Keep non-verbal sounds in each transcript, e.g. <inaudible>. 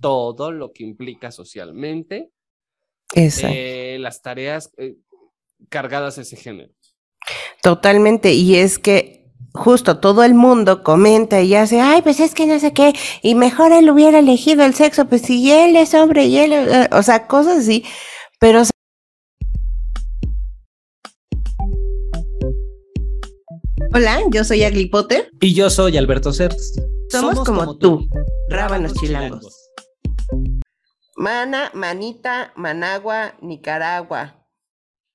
todo lo que implica socialmente Exacto. eh, las tareas eh, cargadas a ese género. Totalmente. Y es que justo todo el mundo comenta y hace, ay, pues es que no sé qué, y mejor él hubiera elegido el sexo, pues si él es hombre y él, eh, o sea, cosas así. Pero Hola, yo soy Agli Potter. Y yo soy Alberto Certs. Somos, como, tú, rábanos chilangos. Mana, manita, Managua, Nicaragua.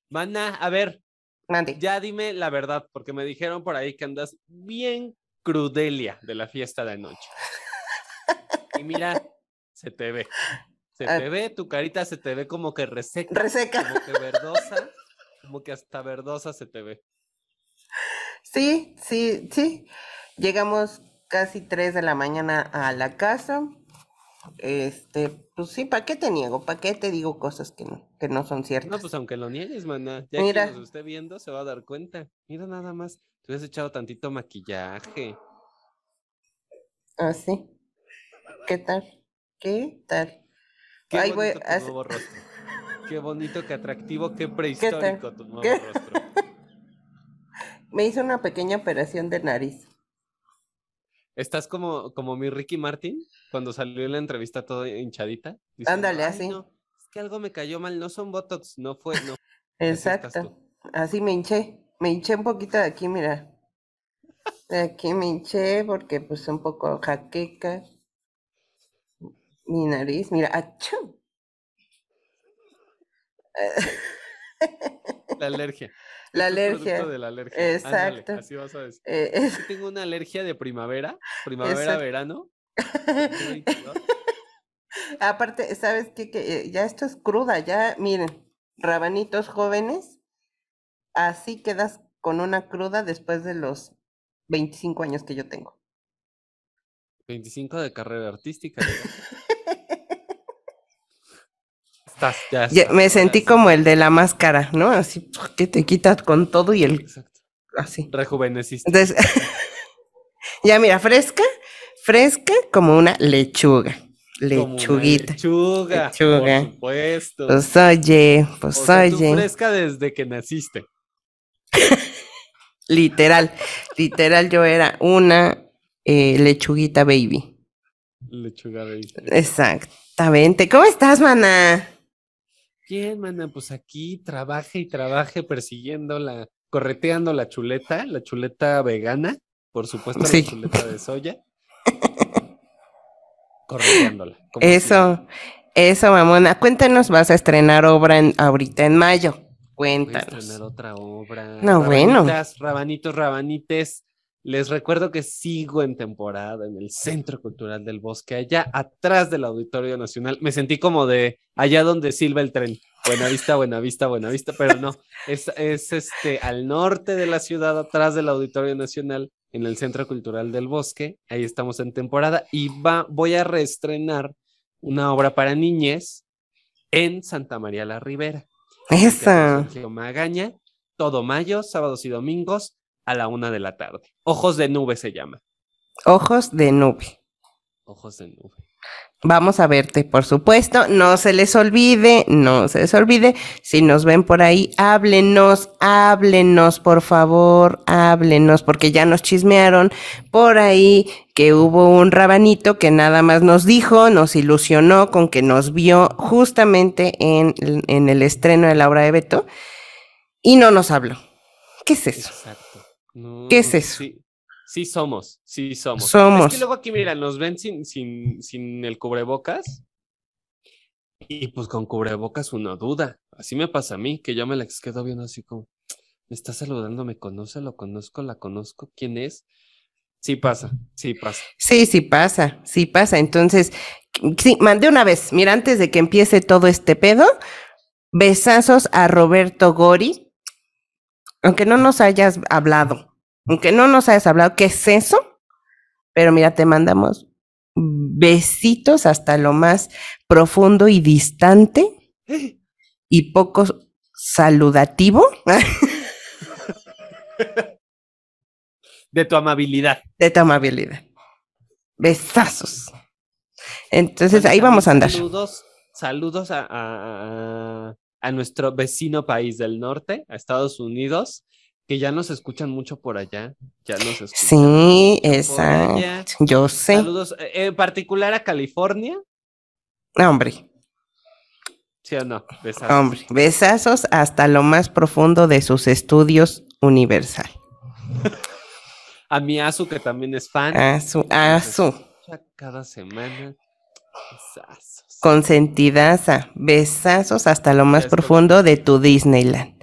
Mana, a ver, Mande. ya dime la verdad, porque me dijeron por ahí que andas bien crudelia de la fiesta de anoche. <laughs> Y mira, se te ve. Se Ah. te ve, tu carita se te ve como que reseca, Reseca. como que verdosa, como que hasta verdosa se te ve. Sí, sí, sí. Llegamos casi 3 de la mañana a la casa. Este, pues sí, ¿para qué te niego? ¿Para qué te digo cosas que no, que no son ciertas? No, pues aunque lo niegues, mana, ya Mira. quien nos esté viendo se va a dar cuenta. Mira nada más, te hubieras echado tantito maquillaje. Ah, sí. ¿Qué tal? ¿Qué tal? Qué Ay, bonito tu hace- nuevo rostro. Qué bonito, qué atractivo, qué prehistórico tu nuevo ¿Qué? rostro. <laughs> Me hice una pequeña operación de nariz. Estás como, como mi Ricky Martin cuando salió en la entrevista toda hinchadita. diciendo, Ándale, "Ay, así. no, es que algo me cayó mal, no son Botox, no fue, no. <laughs> Exacto. Así me hinché. Me hinché un poquito de aquí, mira. De aquí me hinché porque pues un poco jaqueca. Mi nariz, mira, ¡achú! La alergia. La <laughs> alergia. de la alergia. Ándale, Exacto. así vas a decir. Eh, es- Sí tengo una alergia de primavera, primavera, Exacto. verano. frío y calor. Aparte, ¿sabes qué? Que eh, ya esto es cruda, ya, miren, rabanitos jóvenes, así quedas con una cruda después de los 25 años que yo tengo. 25 de carrera artística. <laughs> mira. Estás, ya Ya estás, me sentí como el de la máscara, ¿no? Así que te quitas con todo y el Exacto. así. Rejuveneciste. Entonces, <laughs> ya mira, fresca, fresca como una lechuga. Como una Lechuguita. Lechuga. Lechuga. Por supuesto. Pues oye, pues o sea, tú oye. fresca desde que naciste. <laughs> Literal, literal, yo era una eh, lechuguita baby. Lechuga baby. Exactamente. ¿Cómo estás, mana? Bien, mana, pues aquí trabaje y trabaje persiguiendo la, correteando la chuleta, la chuleta vegana, por supuesto, Sí. la chuleta de soya. Correteándola. Eso, eso, mamona. Cuéntanos, vas a estrenar obra en, ahorita en mayo. Voy a Cuéntanos. estrenar otra obra. No, bueno. Rabanitos, rabanites. Les recuerdo que sigo en temporada en el Centro Cultural del Bosque, allá atrás del Auditorio Nacional. Me sentí como de allá donde silba el tren. Buenavista, Buenavista, Buenavista, pero no. Es, es este al norte de la ciudad, atrás del Auditorio Nacional, en el Centro Cultural del Bosque. Ahí estamos en temporada y va, voy a reestrenar una obra para niñez en Santa María la Ribera. Sergio Magaña, todo mayo, sábados y domingos a la una de la tarde. Ojos de nube se llama. Ojos de nube. Ojos de nube. Vamos a verte, por supuesto. No se les olvide, no se les olvide. Si nos ven por ahí, háblenos, háblenos, por favor, háblenos, porque ya nos chismearon por ahí que hubo un rabanito que nada más nos dijo, nos ilusionó con que nos vio justamente en, en el estreno de la obra de Beto y no nos habló. ¿Qué es eso? Exacto. No, ¿Qué es eso? Sí, sí somos, sí somos. Somos. Es que luego aquí, mira, nos ven sin, sin, sin el cubrebocas. Y pues con cubrebocas uno duda. Así me pasa a mí, que yo me la quedo viendo así como, me está saludando, me conoce, lo conozco, la conozco, ¿quién es? Sí pasa, sí pasa. Sí, sí pasa, sí pasa. Entonces, sí, mandé una vez, mira, antes de que empiece todo este pedo, besazos a Roberto Gori, aunque no nos hayas hablado, aunque no nos hayas hablado, ¿qué es eso? Pero mira, te mandamos besitos hasta lo más profundo y distante y poco saludativo <laughs> De tu amabilidad. de tu amabilidad. Besazos. Entonces ahí vamos a andar. Saludos, saludos a, a- a nuestro vecino país del norte, a Estados Unidos, que ya nos escuchan mucho por allá. Ya nos escuchan. Sí, exacto. Yo sé. Saludos, eh, en particular a California, Hombre, ¿sí o no? Besazos. hombre. Besazos hasta lo más profundo de sus estudios universal. <laughs> A mi Azu, que también es fan. A su, a su. escucha cada semana. Besazos. Consentidaza. Besazos hasta lo más profundo de tu Disneyland.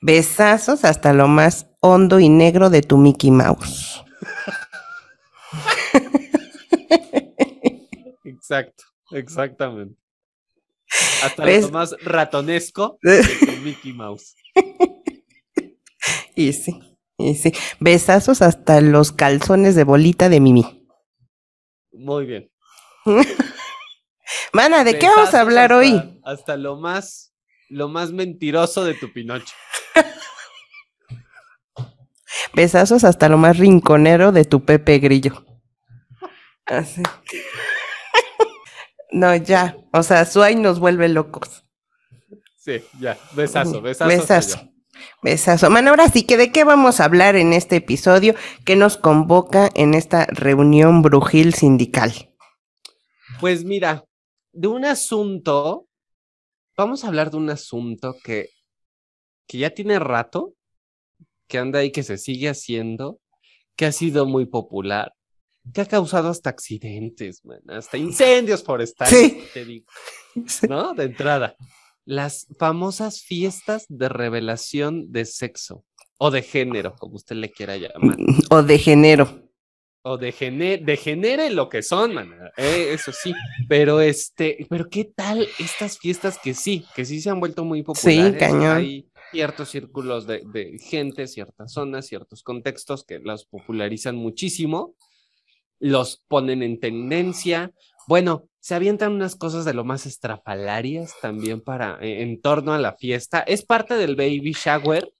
Besazos hasta lo más hondo y negro de tu Mickey Mouse. Exacto, exactamente. Hasta ¿Ves? lo más ratonesco <laughs> de tu Mickey Mouse. Y sí, y sí. Besazos hasta los calzones de bolita de Mimi. Muy bien. <laughs> Mana, ¿de qué vamos a hablar hasta- hoy? Hasta lo más, lo más mentiroso de tu Pinocho. <laughs> Besazos hasta lo más rinconero de tu Pepe Grillo. Así. <laughs> No, ya. O sea, Suay nos vuelve locos. Sí, ya. Besazo, besazo. Besazo. allá. Besazo. Man, ahora sí que de qué vamos a hablar en este episodio que nos convoca en esta reunión brujil sindical. Pues mira, de un asunto, vamos a hablar de un asunto que, que ya tiene rato, que anda ahí, que se sigue haciendo, que ha sido muy popular, que ha causado hasta accidentes, man, hasta <laughs> incendios forestales, Sí. te digo, <laughs> ¿no? De entrada. Las famosas fiestas de revelación de sexo o de género, como usted le quiera llamar. O de género. O degenere, degenere lo que son, man, eh, eso sí. Pero este, pero qué tal estas fiestas que sí, que sí se han vuelto muy populares. cañón. Hay ciertos círculos de, de gente, ciertas zonas, ciertos contextos que las popularizan muchísimo, los ponen en tendencia. Bueno, se avientan unas cosas de lo más estrafalarias también para eh, en torno a la fiesta. Es parte del baby shower,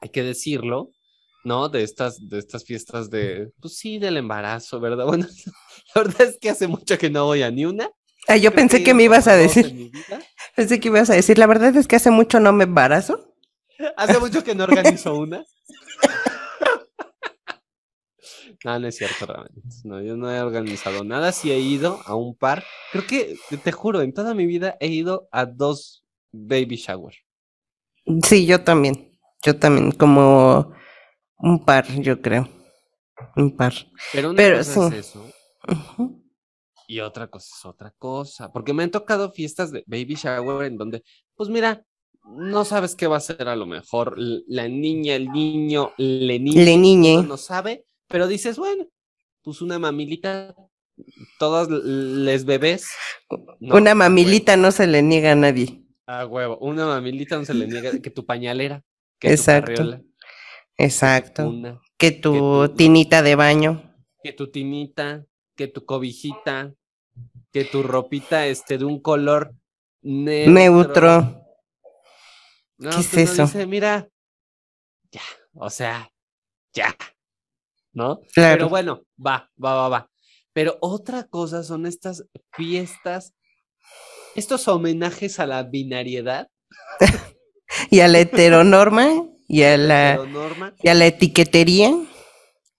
hay que decirlo. ¿No? De estas, de estas fiestas de, pues sí, del embarazo, ¿verdad? <laughs> Bueno, la verdad es que hace mucho que no voy a ni una. Ah, yo Creo pensé que me ibas a decir, <laughs> pensé que ibas a decir, la verdad es que hace mucho no me embarazo. <laughs> Hace mucho que no organizo una. No, no es cierto, realmente. No, yo no he organizado nada. Sí he ido a un par. Creo que, te juro, en toda mi vida he ido a dos baby shower. Sí, yo también. Yo también, como un par, yo creo. Un par. Pero una Pero cosa sí. es eso. Y otra cosa es otra cosa, porque me han tocado fiestas de baby shower en donde, pues mira, no sabes qué va a ser a lo mejor la niña, el niño, le niñe, Le niñe. no sabe, pero dices, bueno, pues una mamilita, todas les bebés. ¿no? Una mamilita no se le niega a nadie. A huevo, una mamilita no se le niega que tu pañalera, que Exacto. tu carriola, Exacto. una, Que tu tu- tinita de baño. que tu tinita, que tu cobijita, que tu ropita este de un color neutro. Neutro. No, ¿Qué es pues eso? dice, mira, ya, o sea, ya, ¿no? Claro. Pero bueno, va, va, va, va. Pero otra cosa son estas fiestas, estos homenajes a la binariedad, <laughs> Y a la <laughs> heteronorma. Y a la, y a la etiquetería.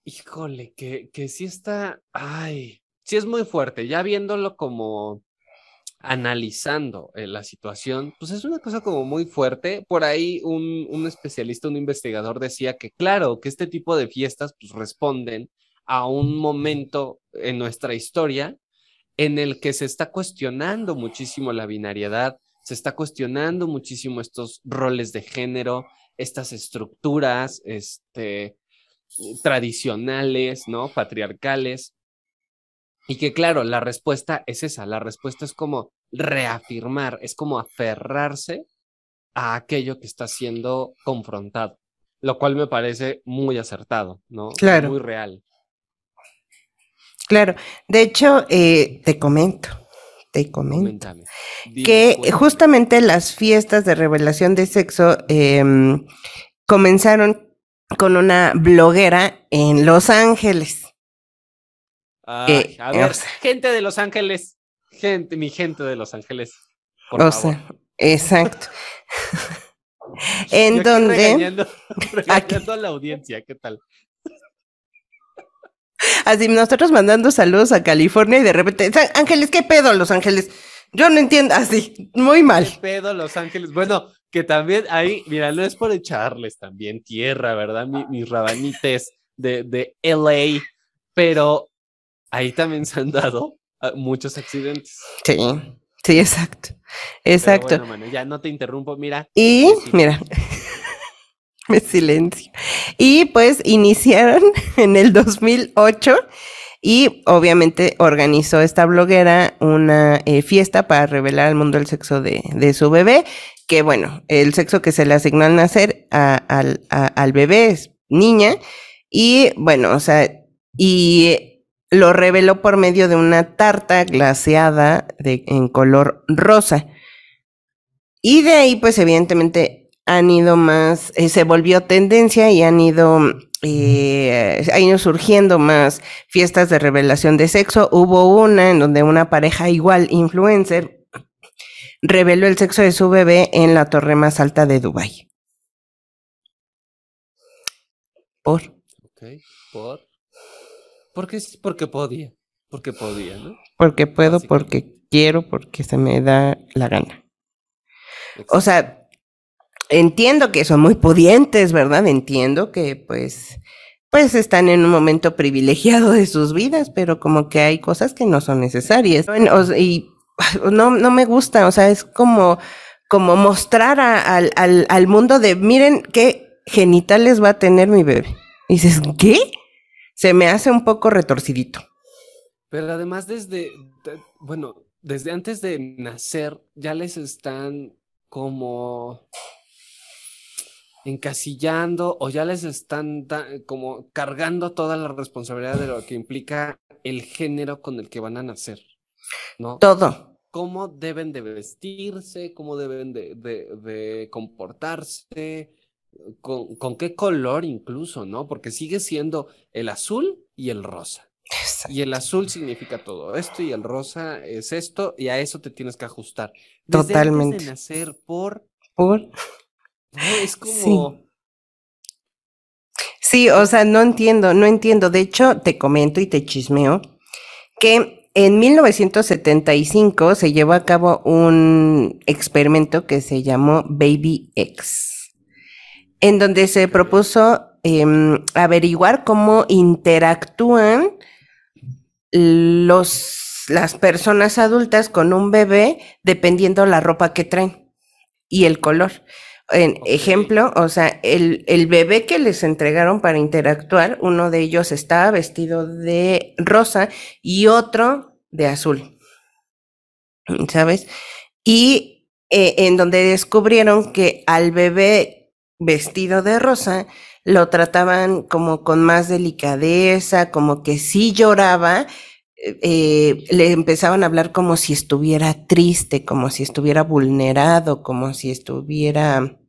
Híjole, que, que sí está, ay, sí es muy fuerte, ya viéndolo como analizando eh, la situación, pues es una cosa como muy fuerte. Por ahí un, un especialista, un investigador decía que claro, que este tipo de fiestas pues responden a un momento en nuestra historia en el que se está cuestionando muchísimo la binariedad, se está cuestionando muchísimo estos roles de género, estas estructuras, este, tradicionales, ¿no? Patriarcales. Y que claro, la respuesta es esa, la respuesta es como reafirmar, es como aferrarse a aquello que está siendo confrontado, lo cual me parece muy acertado, ¿no? Claro. Muy real. Claro. De hecho, eh, te comento. Te comento. Dime, que cuéntame. justamente las fiestas de revelación de sexo em, comenzaron con una bloguera en Los Ángeles. Eh, a ver, o sea- gente de Los Ángeles, gente, mi gente de Los Ángeles. Por o favor. sea, exacto. en <laughs> Yo aquí donde Regañando, <laughs> regañando a la audiencia, ¿qué tal? Así nosotros mandando saludos a California y de repente, "Sa- Ángeles, ¿qué pedo, Los Ángeles? Yo no entiendo, así, muy ¿Qué mal. pedo Los Ángeles? Bueno, que también ahí, mira, no es por echarles también tierra, ¿verdad? Mi- mis rabanites de, de LA, pero ahí también se han dado ah, muchos accidentes. Sí, sí, exacto. Pero Exacto. bueno, mano, ya no te interrumpo, mira. Y mira, <laughs> me silencio. Y pues iniciaron <laughs> en el 2008 y obviamente organizó esta bloguera una eh, fiesta para revelar al mundo el sexo de, de su bebé, que bueno, el sexo que se le asignó al nacer al, al bebé es niña y bueno, o sea, y lo reveló por medio de una tarta glaseada en color rosa. Y de ahí, pues evidentemente han ido más, eh, se volvió tendencia y han ido, eh, han ido surgiendo más fiestas de revelación de sexo. Hubo una en donde una pareja igual influencer reveló el sexo de su bebé en la torre más alta de Dubái. Por. Ok, por. Porque, porque podía, porque podía, ¿no? Porque puedo, porque quiero, porque se me da la gana. O sea, entiendo que son muy pudientes, ¿verdad? Entiendo que pues pues están en un momento privilegiado de sus vidas, pero como que hay cosas que no son necesarias. Y no, no me gusta, o sea, es como, como mostrar al, al, al mundo de, miren qué genitales va a tener mi bebé. Y dices, ¿qué? Se me hace un poco retorcidito. Pero además desde, de- bueno, desde antes de nacer ya les están como encasillando o ya les están como cargando toda la responsabilidad de lo que implica el género con el que van a nacer, ¿no? Todo. Cómo deben de vestirse, cómo deben de, de- de comportarse, con, con qué color incluso, ¿no? Porque sigue siendo el azul y el rosa. Y el azul significa todo esto y el rosa es esto y a eso te tienes que ajustar. Desde antes Totalmente. de nacer por... Por no, es como... Sí, o sea, no entiendo, no entiendo. De hecho, te comento y te chismeo que en 1975 se llevó a cabo un experimento que se llamó Baby X, en donde se propuso em, averiguar cómo interactúan los, las personas adultas con un bebé dependiendo la ropa que traen y el color. En ejemplo, o sea, el, el bebé que les entregaron para interactuar, uno de ellos estaba vestido de rosa y otro de azul. ¿Sabes? Y eh, en donde descubrieron que al bebé vestido de rosa lo trataban como con más delicadeza, como que si lloraba, eh, le empezaban a hablar como si estuviera triste, como si estuviera vulnerado, como si estuviera,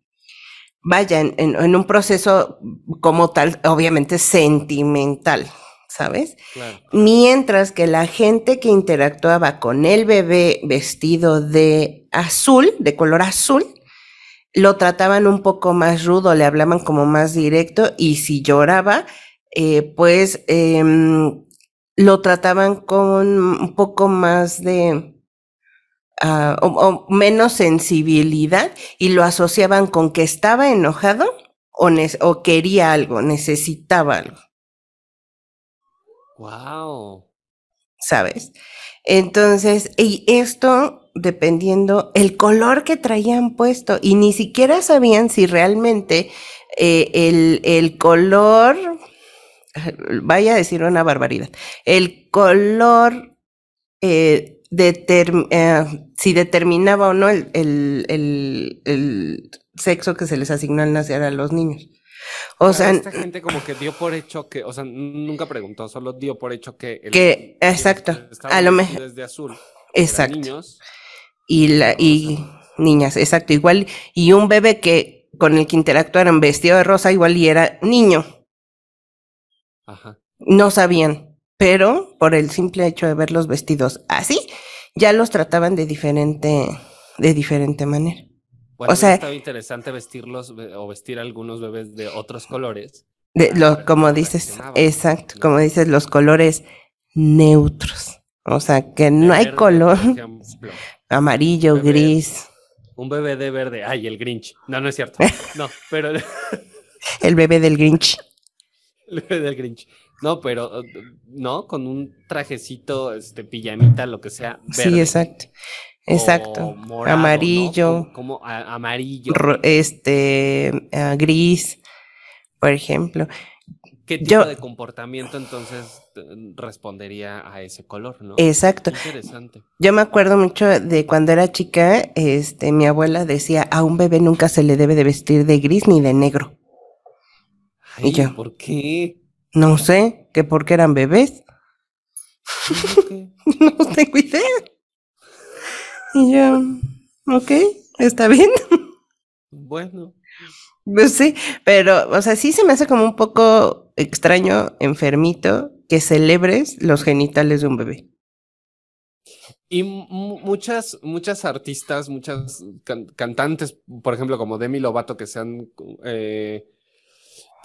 vaya, en, en- en un proceso como tal, obviamente sentimental, ¿sabes? Claro. Mientras que la gente que interactuaba con el bebé vestido de azul, de color azul, lo trataban un poco más rudo, le hablaban como más directo y si lloraba, eh, pues em, lo trataban con un poco más de... ah, o, o menos sensibilidad y lo asociaban con que estaba enojado o, o quería algo, necesitaba algo. Wow. ¿sabes? Entonces, y esto dependiendo el color que traían puesto y ni siquiera sabían si realmente eh, el, el color, <laughs> vaya a decir una barbaridad, el color eh, determ- eh, si determinaba o no el, el, el, el sexo que se les asignó al nacer a los niños. O sea, esta gente como que dio por hecho que, o sea, nunca preguntó, solo dio por hecho que... Que- exacto, a lo mejor- de azul. exacto. niños. y la y niñas, exacto, igual y un bebé que con el que interactuaron vestido de rosa igual y era niño, Ajá. no sabían, pero por el simple hecho de verlos vestidos así, ya los trataban de diferente, de diferente manera. Bueno, O sea- estaba interesante vestirlos ve- o vestir a algunos bebés de otros colores. De, lo, como dices, exacto, ¿no? como dices, los colores neutros. O sea, que no hay Verde, color ejemplo. <laughs> amarillo, Bebé. gris. Un bebé de verde. Ay, el Grinch. No, no es cierto. <laughs> No, pero El bebé del Grinch. <laughs> del Grinch. No, pero no, con un trajecito, este, pijamita, lo que sea. Sí, verde. exacto. o Exacto. morado, ¿no? Amarillo. Como, como a- amarillo. Este, gris, por ejemplo. ¿Qué tipo yo- de comportamiento entonces respondería a ese color, no? Exacto. Interesante. Yo me acuerdo mucho de cuando era chica, este, mi abuela decía, a un bebé nunca se le debe de vestir de gris ni de negro. Ay, Y yo. ¿Por qué? No sé, que porque eran bebés. <laughs> No tengo idea. Y yo, ok, está bien. Bueno, Pues sí, pero, o sea, sí se me hace como un poco extraño, enfermito, que celebres los genitales de un bebé. Y mu- muchas, muchas artistas, muchas can- cantantes, por ejemplo, como Demi Lovato, que se han, eh,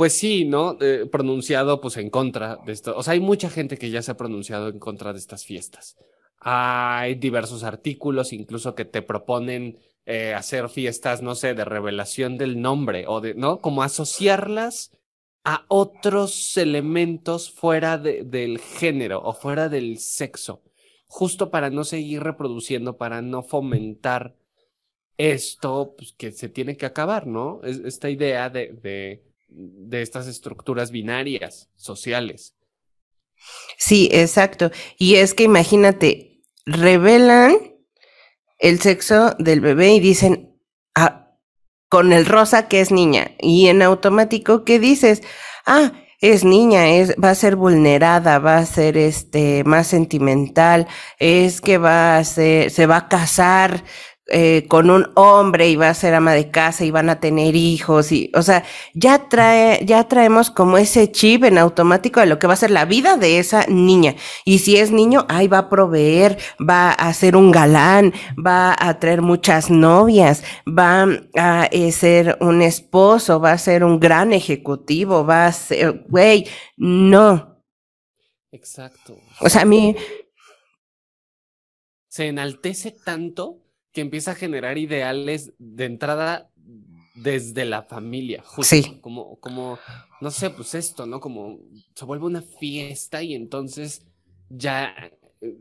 pues sí, ¿no? Eh, pronunciado pues en contra de esto. O sea, hay mucha gente que ya se ha pronunciado en contra de estas fiestas. Hay diversos artículos, incluso que te proponen eh, hacer fiestas, no sé, de revelación del nombre o de, ¿no? Como asociarlas a otros elementos fuera de- del género o fuera del sexo justo para no seguir reproduciendo, para no fomentar esto pues, que se tiene que acabar, ¿no? Es, esta idea de, de, de estas estructuras binarias sociales. Sí, exacto. Y es que imagínate, revelan el sexo del bebé y dicen, ah, con el rosa que es niña. Y en automático, ¿qué dices? Ah, es niña, es, va a ser vulnerada, va a ser este más sentimental, es que va a ser, se va a casar eh, con un hombre y va a ser ama de casa y van a tener hijos y, o sea, ya trae, ya traemos como ese chip en automático de lo que va a ser la vida de esa niña. Y si es niño, ahí va a proveer, va a ser un galán, va a traer muchas novias, va a eh, ser un esposo, va a ser un gran ejecutivo, va a ser, güey, no. Exacto. O sea, a mí, Se enaltece tanto que empieza a generar ideales de entrada desde la familia, justo. Sí. Como, como, no sé, pues esto, ¿no? Como se vuelve una fiesta y entonces ya eh,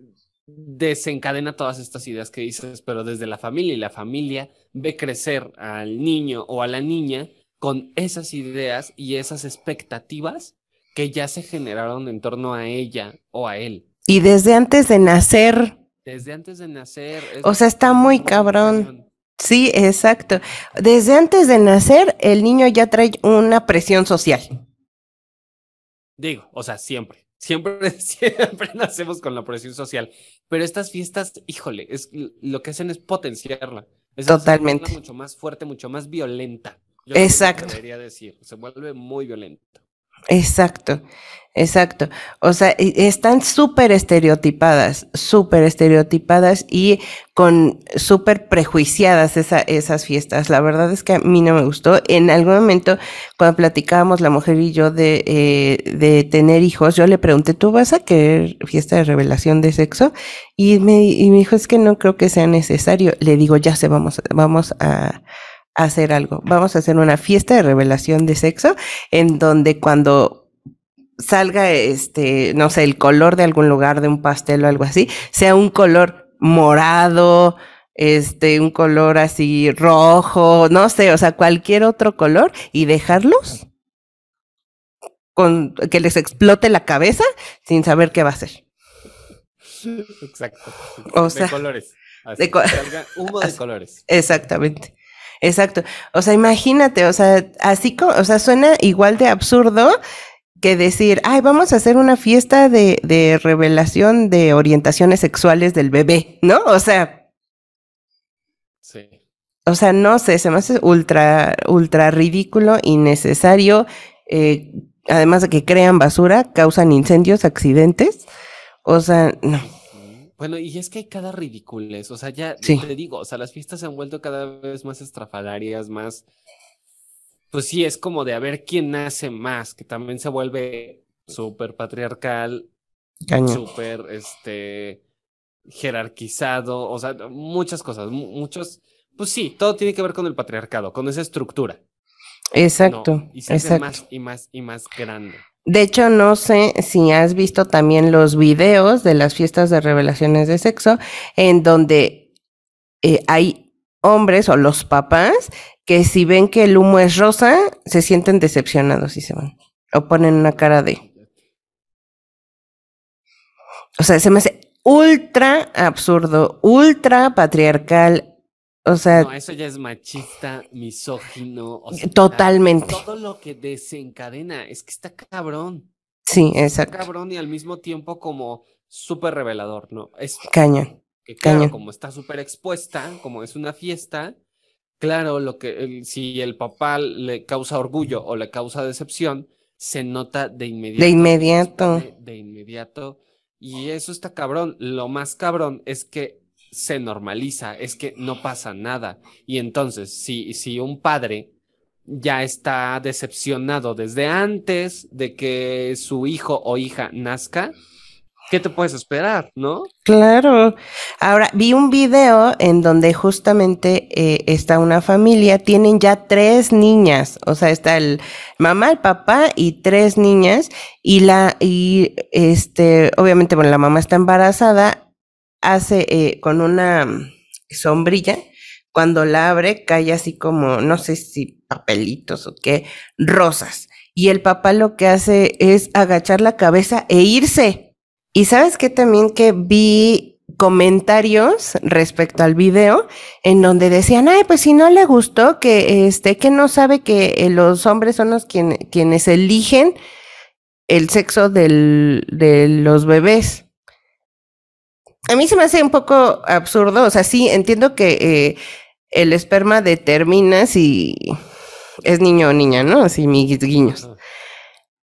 desencadena todas estas ideas que dices, pero desde la familia y la familia ve crecer al niño o a la niña con esas ideas y esas expectativas que ya se generaron en torno a ella o a él. y desde antes de nacer, Desde antes de nacer. O sea, está muy cabrón. sí, exacto. Desde antes de nacer, el niño ya trae una presión social. Digo, o sea, siempre. Siempre, <laughs> siempre nacemos con la presión social. Pero estas fiestas, híjole, es lo que hacen es potenciarla. Es Totalmente. mucho más fuerte, mucho más violenta. Yo Exacto. Debería decir, se vuelve muy violenta. Exacto, exacto. O sea, están súper estereotipadas, súper estereotipadas y con súper prejuiciadas esa- esas fiestas. La verdad es que a mí no me gustó. En algún momento, cuando platicábamos la mujer y yo de, eh, de tener hijos, yo le pregunté, ¿tú vas a querer fiesta de revelación de sexo? Y me, y me dijo, es que no creo que sea necesario. Le digo, ya sé, vamos, vamos a hacer algo. Vamos a hacer una fiesta de revelación de sexo en donde cuando salga este, no sé, el color de algún lugar de un pastel o algo así, sea un color morado, este, un color así rojo, no sé, o sea, cualquier otro color y dejarlos con que les explote la cabeza sin saber qué va a hacer. Exacto. O de sea, colores. Así, de co- salga humo de <laughs> así. colores. Exactamente. Exacto. O sea, imagínate, o sea, así como, o sea, suena igual de absurdo que decir, ay, vamos a hacer una fiesta de, de revelación de orientaciones sexuales del bebé, ¿no? O sea, Sí. o sea, no sé, se me hace ultra, ultra ridículo, innecesario, eh, además de que crean basura, causan incendios, accidentes. O sea, no. Bueno, y es que hay cada ridiculez, o sea, ya Sí. te digo, o sea, las fiestas se han vuelto cada vez más estrafalarias, más, pues sí, es como de a ver quién nace más, que también se vuelve súper patriarcal, súper, este, jerarquizado, o sea, muchas cosas, mu- muchos, pues sí, todo tiene que ver con el patriarcado, con esa estructura, ¿no? Exacto, Y se hace más y más y más grande. De hecho, no sé si has visto también los videos de las fiestas de revelaciones de sexo, en donde eh, hay hombres o los papás que si ven que el humo es rosa, se sienten decepcionados y se van. O ponen una cara de... O sea, se me hace ultra absurdo, ultra patriarcal. O sea, No, eso ya es machista, misógino. o sea, Totalmente. Todo lo que desencadena, es que está cabrón. sí, Está exacto. cabrón y al mismo tiempo como súper revelador, ¿no? Es Cañón. que claro, cañón. como está súper expuesta, como es una fiesta, claro, lo que si el papá le causa orgullo o le causa decepción, se nota de inmediato. De inmediato. De inmediato. Y eso está cabrón. Lo más cabrón es que se normaliza, es que no pasa nada. Y entonces, si, si un padre ya está decepcionado desde antes de que su hijo o hija nazca, ¿qué te puedes esperar, no? Claro. Ahora, vi un video en donde justamente eh, está una familia, tienen ya tres niñas, o sea, está el mamá, el papá y tres niñas, y la, y este, obviamente, bueno, la mamá está embarazada, hace eh, con una mm, sombrilla, cuando la abre, cae así como, no sé si papelitos o qué, rosas. Y el papá lo que hace es agachar la cabeza e irse. Y sabes que también que vi comentarios respecto al video en donde decían, ay, pues si no le gustó, que este, que no sabe que eh, los hombres son los quien- quienes eligen el sexo del, de los bebés. A mí se me hace un poco absurdo, o sea, sí, entiendo que eh, el esperma determina si es niño o niña, ¿no? Así, mis guiños.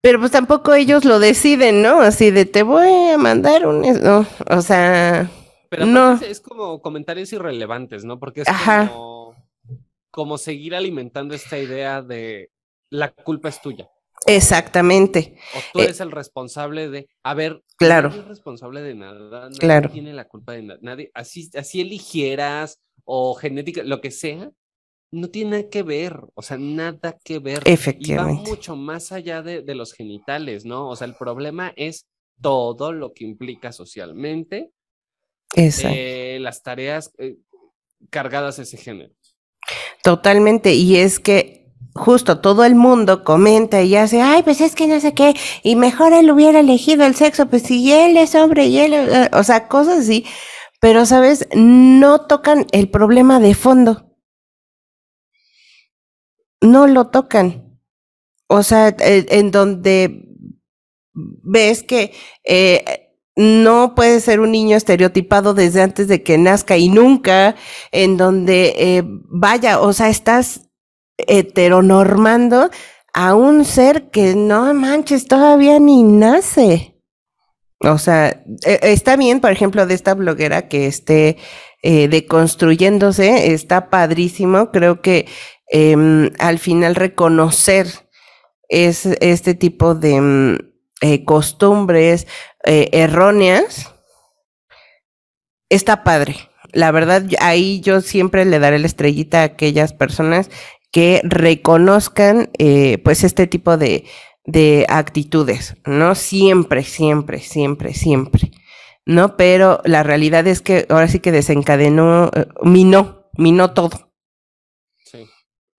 Pero pues tampoco ellos lo deciden, ¿no? Así de te voy a mandar un... No, o sea, Pero No. es, es como comentarios irrelevantes, ¿no? Porque es Ajá. como, como seguir alimentando esta idea de la culpa es tuya. Exactamente. O tú Eh, eres el responsable de, a ver, Claro. nadie es responsable de nada, nadie Claro. tiene la culpa de nada, nadie, así, así eligieras o genética, lo que sea, no tiene nada que ver, o sea, nada que ver. Y va Efectivamente. mucho más allá de, de los genitales, ¿no? O sea, el problema es todo lo que implica socialmente eh, las tareas eh, cargadas a ese género. Totalmente. Y es que justo todo el mundo comenta y hace, ay, pues es que no sé qué, y mejor él hubiera elegido el sexo, pues si él es hombre y él, eh, o sea, cosas así. Pero, ¿sabes? No tocan el problema de fondo. No lo tocan. O sea, eh, en donde ves que eh, no puede ser un niño estereotipado desde antes de que nazca y nunca, en donde, eh, vaya, o sea, estás heteronormando a un ser que no manches, todavía ni nace. O sea, eh, está bien, por ejemplo, de esta bloguera que esté eh, deconstruyéndose, está padrísimo. Creo que em, al final reconocer es este tipo de mm, eh, costumbres eh, erróneas está padre. La verdad, ahí yo siempre le daré la estrellita a aquellas personas que reconozcan eh, pues este tipo de, de actitudes, ¿no? Siempre, siempre, siempre, siempre, ¿no? Pero la realidad es que ahora sí que desencadenó, eh, minó, minó todo. Sí.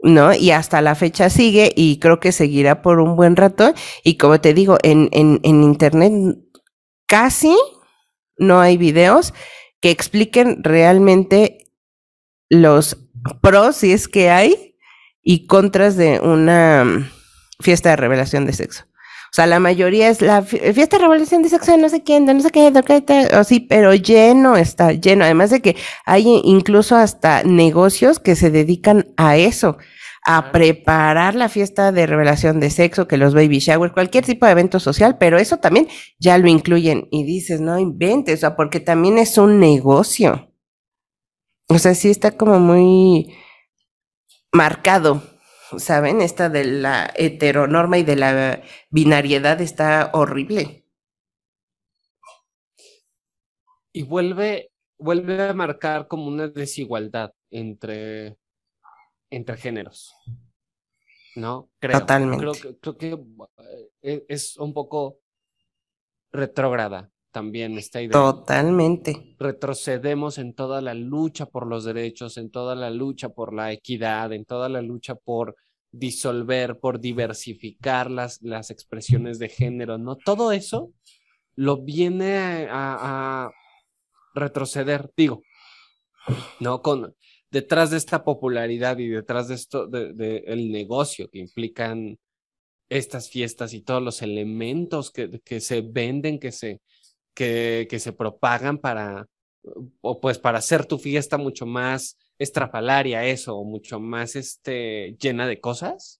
¿no? Y hasta la fecha sigue y creo que seguirá por un buen rato. Y como te digo, en, en, en internet casi no hay videos que expliquen realmente los pros, si es que hay, y contras de una mm, fiesta de revelación de sexo. O sea, la mayoría es la fi- fiesta de revelación de sexo de no sé quién, de no sé qué, de qué, de- o sí, pero lleno está, lleno. Además de que hay incluso hasta negocios que se dedican a eso, a preparar la fiesta de revelación de sexo, que los baby shower, cualquier tipo de evento social, pero eso también ya lo incluyen y dices, no inventes, o sea, porque también es un negocio. O sea, sí está como muy marcado, ¿saben? Esta de la heteronorma y de la binariedad está horrible. Y vuelve, vuelve a marcar como una desigualdad entre, entre géneros. ¿No? Creo. Totalmente. Creo que, creo que eh, es un poco retrógrada también esta idea. Totalmente. Retrocedemos en toda la lucha por los derechos, en toda la lucha por la equidad, en toda la lucha por disolver, por diversificar las, las expresiones de género, ¿no? Todo eso lo viene a, a retroceder, digo, ¿no? Con, detrás de esta popularidad y detrás de esto, del de, el negocio que implican estas fiestas y todos los elementos que, que se venden, que se, que, se propagan para, o pues para hacer tu fiesta mucho más estrafalaria, eso, o mucho más este, llena de cosas,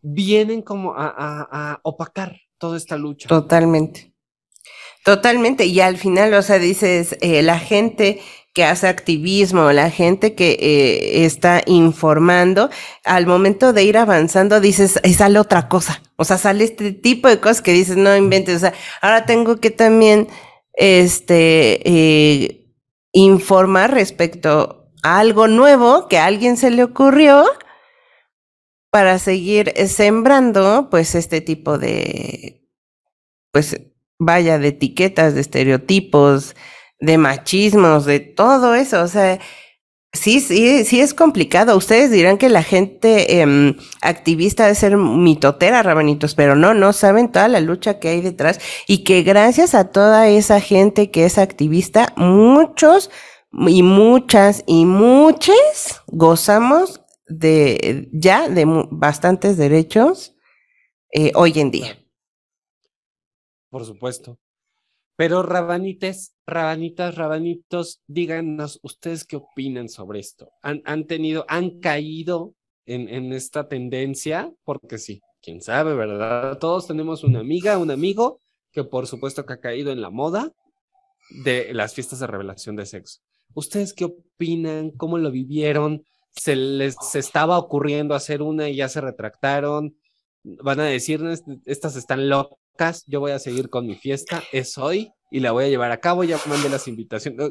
vienen como a, a, a opacar toda esta lucha. Totalmente. Totalmente. Y al final, o sea, dices, eh, la gente que hace activismo, la gente que eh, está informando, al momento de ir avanzando dices, sale otra cosa, o sea, sale este tipo de cosas que dices, no inventes, o sea, ahora tengo que también, este, eh, informar respecto a algo nuevo que a alguien se le ocurrió para seguir sembrando, pues, este tipo de, pues, vaya, de etiquetas, de estereotipos, de machismos, de todo eso. O sea, sí, sí, sí es complicado. Ustedes dirán que la gente eh, activista debe ser mitotera, rabanitos, pero no, no saben toda la lucha que hay detrás y que gracias a toda esa gente que es activista, muchos y muchas y muchas gozamos de ya de bastantes derechos eh, hoy en día. Por supuesto. Pero rabanites, rabanitas, rabanitos, díganos ustedes qué opinan sobre esto. ¿Han, han tenido, han caído en, en, esta tendencia? Porque sí, quién sabe, ¿verdad? Todos tenemos una amiga, un amigo que por supuesto que ha caído en la moda de las fiestas de revelación de sexo. ¿Ustedes qué opinan? ¿Cómo lo vivieron? ¿Se les estaba ocurriendo hacer una y ya se retractaron? Van a decir, estas están locas yo voy a seguir con mi fiesta, es hoy y la voy a llevar a cabo, ya mandé las invitaciones.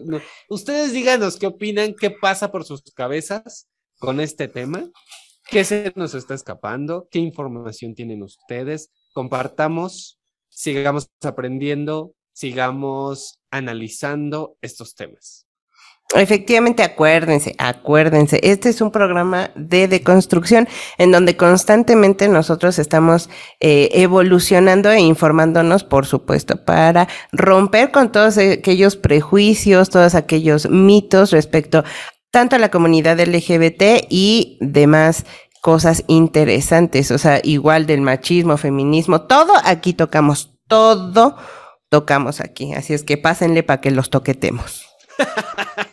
Ustedes díganos qué opinan, qué pasa por sus cabezas con este tema, qué se nos está escapando, qué información tienen ustedes, compartamos, sigamos aprendiendo, sigamos analizando estos temas. Efectivamente, acuérdense, acuérdense, este es un programa de deconstrucción en donde constantemente nosotros estamos eh, evolucionando e informándonos, por supuesto, para romper con todos aquellos prejuicios, todos aquellos mitos respecto tanto a la comunidad LGBT y demás cosas interesantes, o sea, igual del machismo, feminismo, todo aquí tocamos, todo tocamos aquí, así es que pásenle para que los toquetemos. <laughs>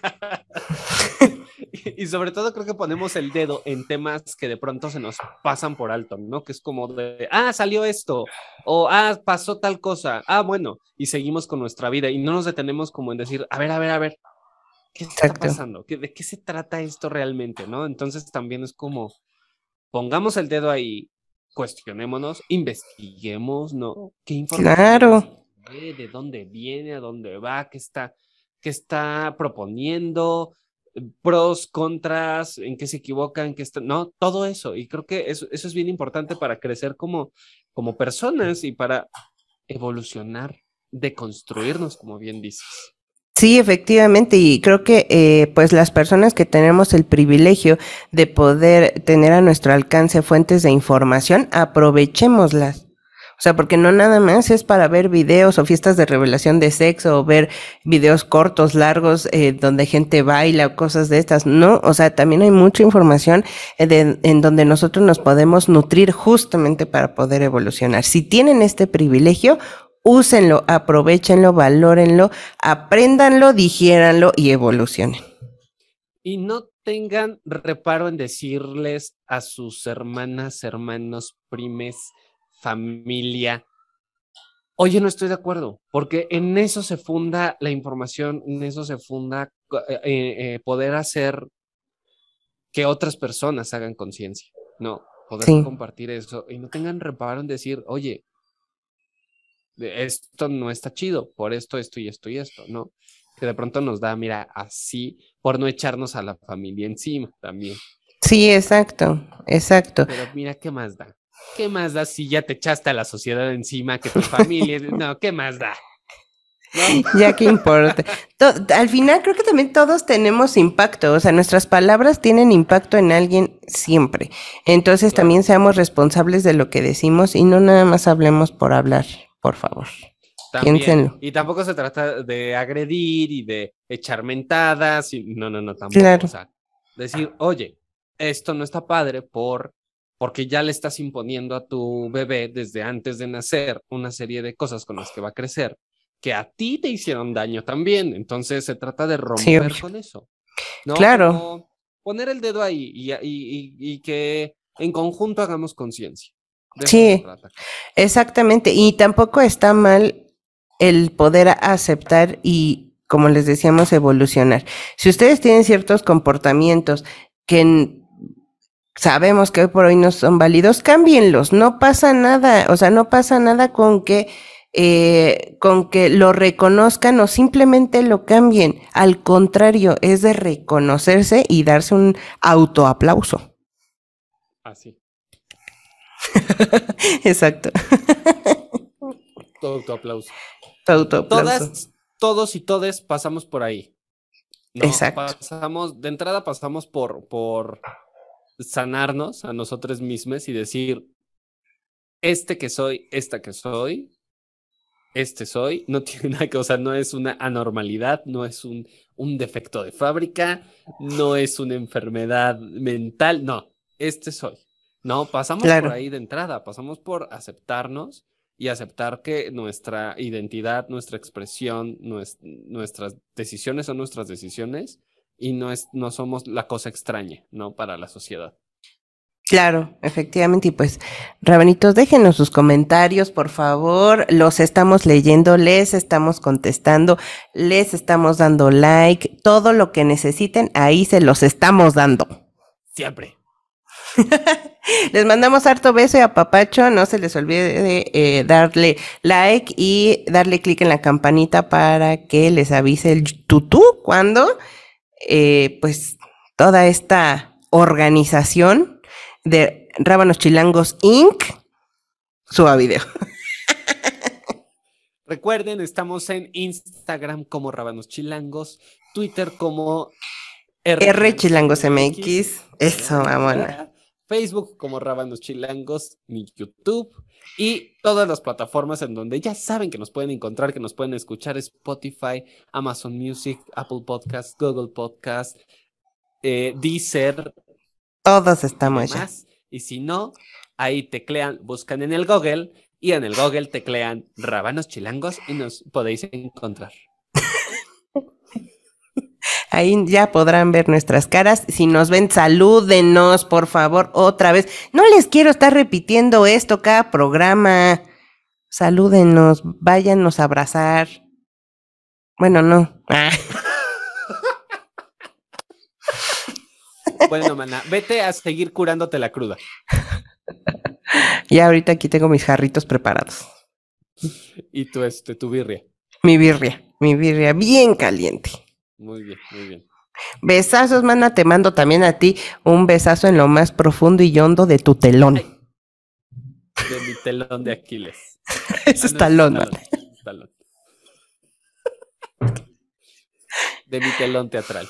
<laughs> y sobre todo creo que ponemos el dedo en temas que de pronto se nos pasan por alto, ¿no? Que es como de, ah, salió esto, o ah, pasó tal cosa, ah, bueno, y seguimos con nuestra vida y no nos detenemos como en decir, a ver, a ver, a ver, ¿qué está Exacto. pasando? ¿De qué se trata esto realmente, no? Entonces también es como, pongamos el dedo ahí, cuestionémonos, investiguemos, ¿no? ¿Qué información? Claro. ¿De dónde viene? ¿A dónde va? ¿Qué está? qué está proponiendo, pros, contras, en qué se equivocan, qué está, no, todo eso. Y creo que eso, eso es bien importante para crecer como, como personas y para evolucionar, deconstruirnos, como bien dices. Sí, efectivamente, y creo que eh, pues las personas que tenemos el privilegio de poder tener a nuestro alcance fuentes de información, aprovechémoslas. O sea, porque no nada más es para ver videos o fiestas de revelación de sexo o ver videos cortos, largos, eh, donde gente baila o cosas de estas. No, o sea, también hay mucha información eh, en donde nosotros nos podemos nutrir justamente para poder evolucionar. Si tienen este privilegio, úsenlo, aprovechenlo, valórenlo, apréndanlo, digiéranlo y evolucionen. Y no tengan reparo en decirles a sus hermanas, hermanos, primes, familia, oye, no estoy de acuerdo, porque en eso se funda la información, en eso se funda eh, eh, poder hacer que otras personas hagan conciencia, ¿no? Poder compartir eso y no tengan reparo en decir, oye, esto no está chido, por esto, esto y esto y esto, ¿no? Que de pronto nos da, mira, así, por no echarnos a la familia encima también. Sí, exacto, exacto. Pero mira, ¿qué más da? ¿Qué más da si ya te echaste a la sociedad encima que tu familia? no, ¿qué más da? <laughs> Ya que importa. al final creo que también todos tenemos impacto, o sea, nuestras palabras tienen impacto en alguien siempre. Entonces también seamos responsables de lo que decimos y no nada más hablemos por hablar, por favor. Piénsenlo. Y tampoco se trata de agredir y de echar mentadas. Y... No, no, no, tampoco. Claro. O sea, decir, oye, esto no está padre por porque ya le estás imponiendo a tu bebé desde antes de nacer una serie de cosas con las que va a crecer que a ti te hicieron daño también. Entonces se trata de romper con eso. Claro. poner el dedo ahí y, y, que en conjunto hagamos conciencia. Sí, exactamente. Y tampoco está mal el poder aceptar y, como les decíamos, evolucionar. Si ustedes tienen ciertos comportamientos que sabemos que hoy por hoy no son válidos, cámbienlos, no pasa nada, o sea, no pasa nada con que, eh, con que lo reconozcan o simplemente lo cambien. Al contrario, es de reconocerse y darse un autoaplauso. Así. <laughs> Exacto. <laughs> Todo autoaplauso. Todo autoaplauso. Todas, todos y todes pasamos por ahí. Exacto. Pasamos, de entrada pasamos por, por sanarnos a nosotros mismos y decir, este que soy, esta que soy, este soy, no <laughs> tiene nada que, o sea, no es una anormalidad, no es un, un defecto de fábrica, no es una enfermedad mental, no, este soy. No, pasamos por ahí de entrada, pasamos por aceptarnos y aceptar que nuestra identidad, nuestra expresión, nuestras decisiones son nuestras decisiones y no, es, no somos la cosa extraña, ¿no? Para la sociedad. Claro, efectivamente. Y pues, Rabanitos, déjenos sus comentarios, por favor. Los estamos leyendo, les estamos contestando, les estamos dando like. Todo lo que necesiten, ahí se los estamos dando. Siempre. <laughs> les mandamos harto beso y a Papacho. No se les olvide de eh, darle like y darle clic en la campanita para que les avise el tutú cuando eh, pues toda esta organización de Rábanos Chilangos Inc. suba video. <laughs> Recuerden, estamos en Instagram como Rábanos Chilangos, Twitter como R, Chilangos MX. Eso, vámonos. Facebook como Rábanos Chilangos, mi YouTube y todas las plataformas en donde ya saben que nos pueden encontrar, que nos pueden escuchar, Spotify, Amazon Music, Apple Podcast, Google Podcast, eh, Deezer. Todos estamos ya. Y si no, ahí teclean, buscan en el Google y en el Google teclean Rábanos Chilangos y nos podéis encontrar. Ahí ya podrán ver nuestras caras. Si nos ven, salúdenos, por favor, otra vez. No les quiero estar repitiendo esto cada programa. Salúdenos, váyanos a abrazar. Bueno, no. bueno, mana, vete a seguir curándote la cruda. Ya ahorita aquí tengo mis jarritos preparados. Y tu, este, tu birria. Mi birria, mi birria bien caliente. Muy bien, muy bien. Besazos, mana, te mando también a ti un besazo en lo más profundo y hondo de tu telón. De mi telón de Aquiles. <laughs> Eso es talón, De mi telón teatral.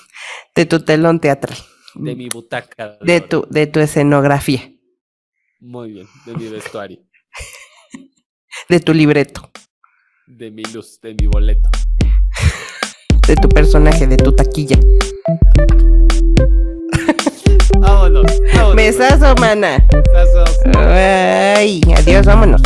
De tu telón teatral. De mi butaca. De, tu, de tu escenografía. Muy bien, de mi vestuario. <laughs> De tu libreto. De mi luz, de mi boleto de tu personaje, de tu taquilla. Vámonos. vámonos Besazo, mana. Ay, adiós, vámonos.